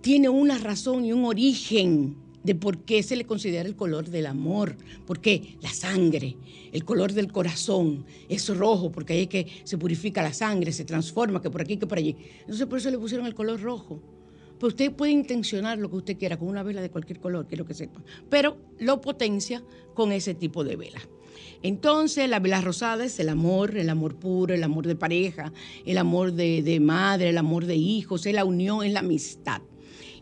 tiene una razón y un origen de por qué se le considera el color del amor. porque La sangre, el color del corazón es rojo, porque ahí es que se purifica la sangre, se transforma, que por aquí, que por allí. Entonces por eso le pusieron el color rojo. Pues usted puede intencionar lo que usted quiera con una vela de cualquier color, quiero que sepa, pero lo potencia con ese tipo de vela. Entonces, la vela rosada es el amor, el amor puro, el amor de pareja, el amor de madre, el amor de hijos, es la unión, es la amistad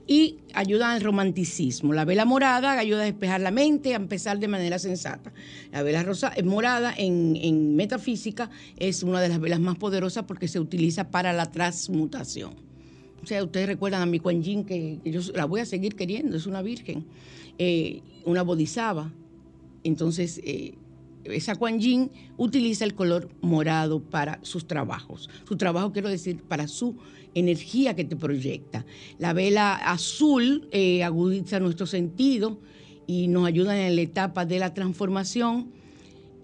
y ayuda al romanticismo. La vela morada ayuda a despejar la mente, a empezar de manera sensata. La vela rosa, eh, morada en, metafísica es una de las velas más poderosas porque se utiliza para la transmutación. O sea, ustedes recuerdan a mi Kuan Yin, que, yo la voy a seguir queriendo, es una virgen, eh, una bodhisattva. Entonces, eh, esa Kuan Yin utiliza el color morado para sus trabajos. Su trabajo, quiero decir, para su energía que te proyecta. La vela azul eh, agudiza nuestro sentido y nos ayuda en la etapa de la transformación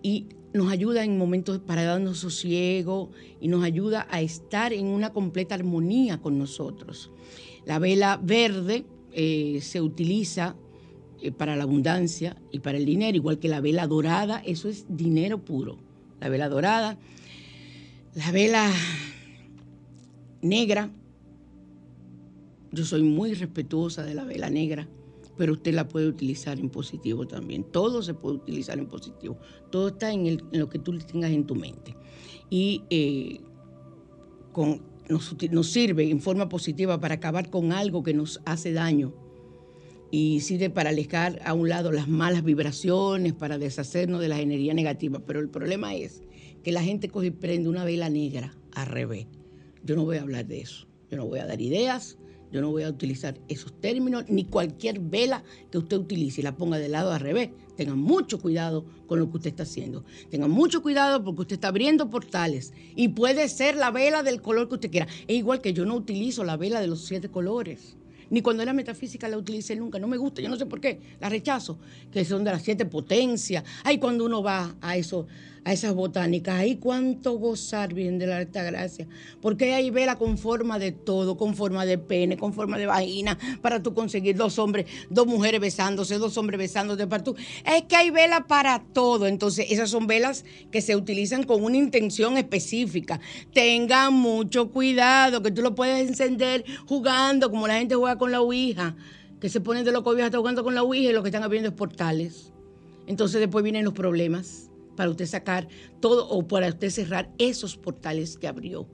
y nos ayuda en momentos para darnos sosiego y nos ayuda a estar en una completa armonía con nosotros. La vela verde eh, se utiliza para la abundancia y para el dinero, igual que la vela dorada, eso es dinero puro. La vela dorada, la vela negra. Yo soy muy respetuosa de la vela negra, pero usted la puede utilizar en positivo también. Todo se puede utilizar en positivo. Todo está en, lo que tú tengas en tu mente. Y eh, nos, nos sirve en forma positiva para acabar con algo que nos hace daño y sirve para alejar a un lado las malas vibraciones, para deshacernos de las energías negativas. Pero el problema es que la gente coge y prende una vela negra al revés. Yo no voy a hablar de eso. Yo no voy a dar ideas, yo no voy a utilizar esos términos, ni cualquier vela que usted utilice y la ponga de lado al revés. Tenga mucho cuidado con lo que usted está haciendo. Tenga mucho cuidado porque usted está abriendo portales y puede ser la vela del color que usted quiera. Es igual que yo no utilizo la vela de los siete colores. Ni cuando era metafísica la utilicé nunca. No me gusta, yo no sé por qué. La rechazo, que son de las siete potencias. Ay, cuando uno va a eso, a esas botánicas. Ahí cuánto gozar bien de la alta gracia. Porque hay vela con forma de todo, con forma de pene, con forma de vagina, para tú conseguir dos hombres, dos mujeres besándose, dos hombres besándose para tú. Es que hay vela para todo. Entonces, esas son velas que se utilizan con una intención específica. Tengan mucho cuidado, que tú lo puedes encender jugando, como la gente juega con la Ouija, que se ponen de loco hasta jugando con la Ouija y lo que están abriendo es portales. Entonces después vienen los problemas para usted sacar todo o para usted cerrar esos portales que abrió.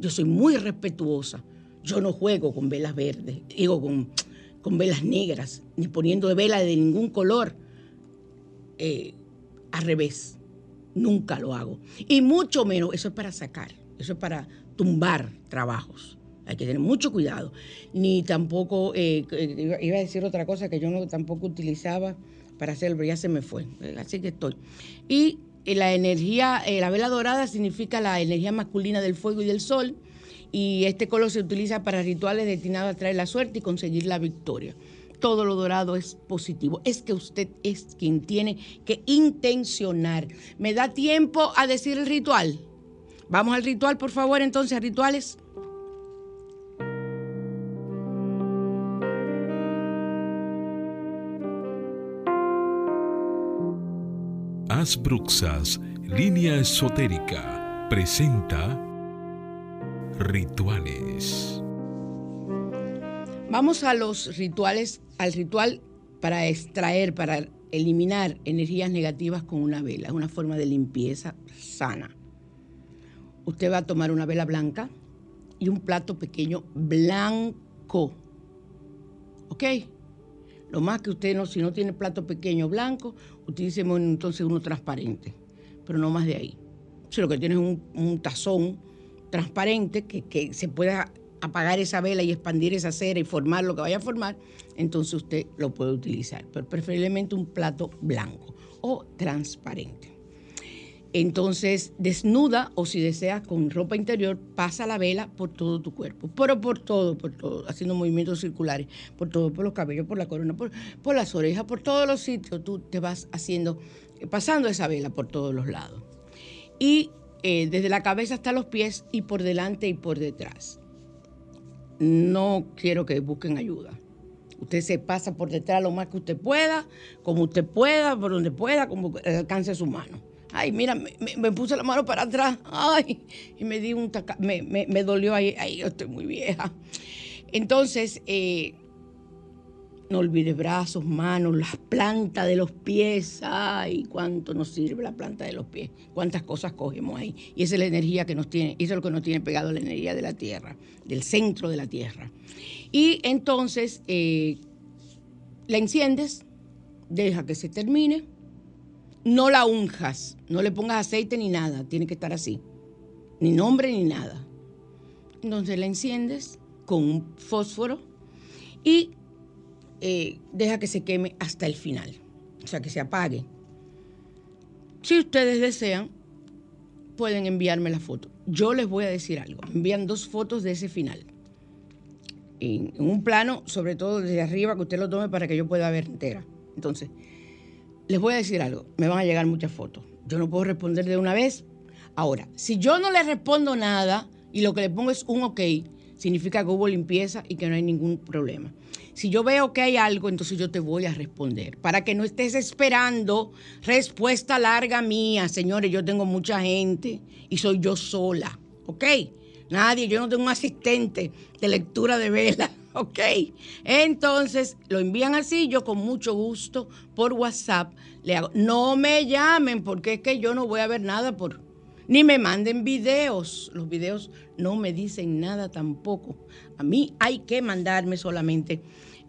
Yo soy muy respetuosa. Yo no juego con velas verdes, digo con, con velas negras, ni poniendo vela de ningún color. Eh, al revés, nunca lo hago. Y mucho menos, eso es para sacar, eso es para tumbar trabajos. Hay que tener mucho cuidado. Ni tampoco, eh, iba a decir otra cosa que yo no tampoco utilizaba para hacerlo, ya se me fue. Así que estoy. Y eh, la energía, eh, la vela dorada significa la energía masculina del fuego y del sol. Y este color se utiliza para rituales destinados a traer la suerte y conseguir la victoria. Todo lo dorado es positivo. Es que usted es quien tiene que intencionar. ¿Me da tiempo a decir el ritual? Vamos al ritual, por favor, entonces, rituales. Bruxas, línea esotérica, presenta rituales. Vamos a los rituales, al ritual para extraer, para eliminar energías negativas con una vela. Una forma de limpieza sana. Usted va a tomar una vela blanca y un plato pequeño blanco. ¿Ok? Lo más que usted no, si no tiene plato pequeño blanco, utilicemos entonces uno transparente, pero no más de ahí. Si lo que tiene es un, tazón transparente que, se pueda apagar esa vela y expandir esa cera y formar lo que vaya a formar, entonces usted lo puede utilizar, pero preferiblemente un plato blanco o transparente. Entonces, desnuda o si deseas con ropa interior, pasa la vela por todo tu cuerpo, pero por todo, por todo, haciendo movimientos circulares, por todo, por los cabellos, por la corona, por, las orejas, por todos los sitios, tú te vas haciendo, pasando esa vela por todos los lados. Y eh, desde la cabeza hasta los pies y por delante y por detrás. No quiero que busquen ayuda. Usted se pasa por detrás lo más que usted pueda, como usted pueda, por donde pueda, como alcance su mano. Ay, mira, me, me puse la mano para atrás. Ay, y me di un taca me, me, me, dolió ahí. Ay, yo estoy muy vieja. Entonces, eh, no olvide brazos, manos, las plantas de los pies. Ay, cuánto nos sirve la planta de los pies. Cuántas cosas cogemos ahí. Y esa es la energía que nos tiene, eso es lo que nos tiene pegado la energía de la tierra, del centro de la tierra. Y entonces eh, la enciendes, deja que se termine, no la unjas, no le pongas aceite ni nada, tiene que estar así, ni nombre ni nada. Entonces la enciendes con un fósforo y eh, deja que se queme hasta el final, o sea, que se apague. Si ustedes desean, pueden enviarme la foto. Yo les voy a decir algo, envían dos fotos de ese final en, un plano, sobre todo desde arriba, que usted lo tome para que yo pueda ver entera. Entonces, les voy a decir algo, me van a llegar muchas fotos. Yo no puedo responder de una vez. Ahora, si yo no le respondo nada y lo que le pongo es un ok, significa que hubo limpieza y que no hay ningún problema. Si yo veo que hay algo, entonces yo te voy a responder. Para que no estés esperando respuesta larga mía, señores, yo tengo mucha gente y soy yo sola, ¿ok? Nadie, yo no tengo un asistente de lectura de vela. Ok, entonces lo envían así, yo con mucho gusto por WhatsApp le hago. No me llamen porque es que yo no voy a ver nada por... Ni me manden videos. Los videos no me dicen nada tampoco. A mí hay que mandarme solamente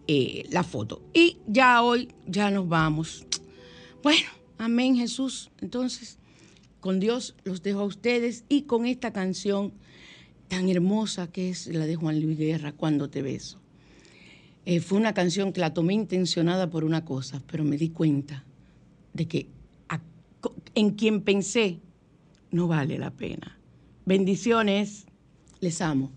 eh, la foto. Y ya hoy, ya nos vamos. Bueno, amén Jesús. Entonces, con Dios los dejo a ustedes y con esta canción tan hermosa que es la de Juan Luis Guerra, Cuando te beso. Eh, fue una canción que la tomé intencionada por una cosa, pero me di cuenta de que en quien pensé no vale la pena. Bendiciones, les amo.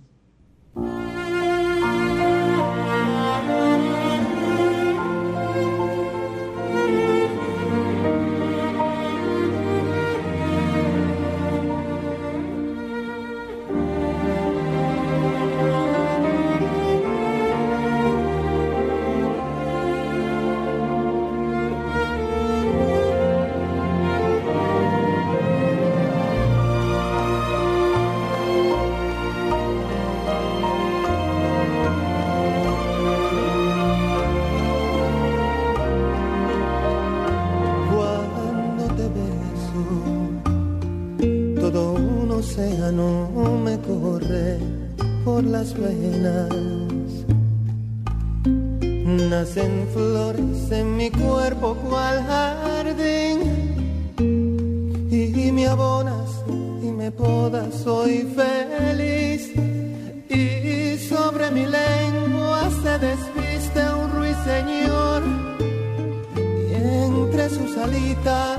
sus alitas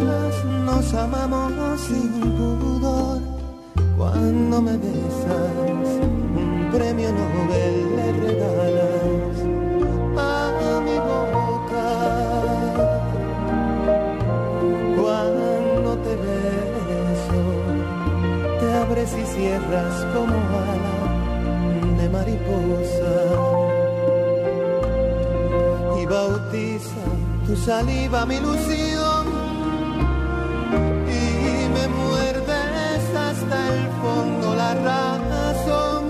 nos amamos sin pudor. Cuando me besas, un premio Nobel le regalas a mi boca. Cuando te beso, te abres y cierras como ala de mariposa y bautizas tu saliva mi ilusión y me muerdes hasta el fondo la razón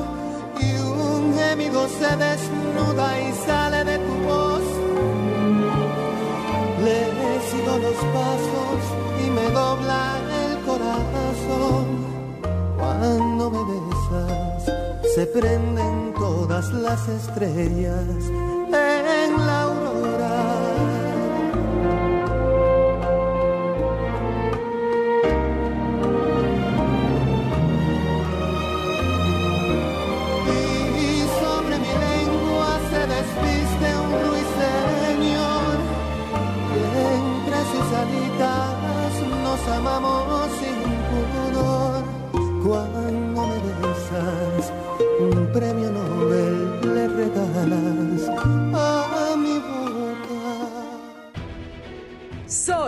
y un gemido se desnuda y sale de tu voz. Le sigo los pasos y me dobla el corazón. Cuando me besas, se prenden todas las estrellas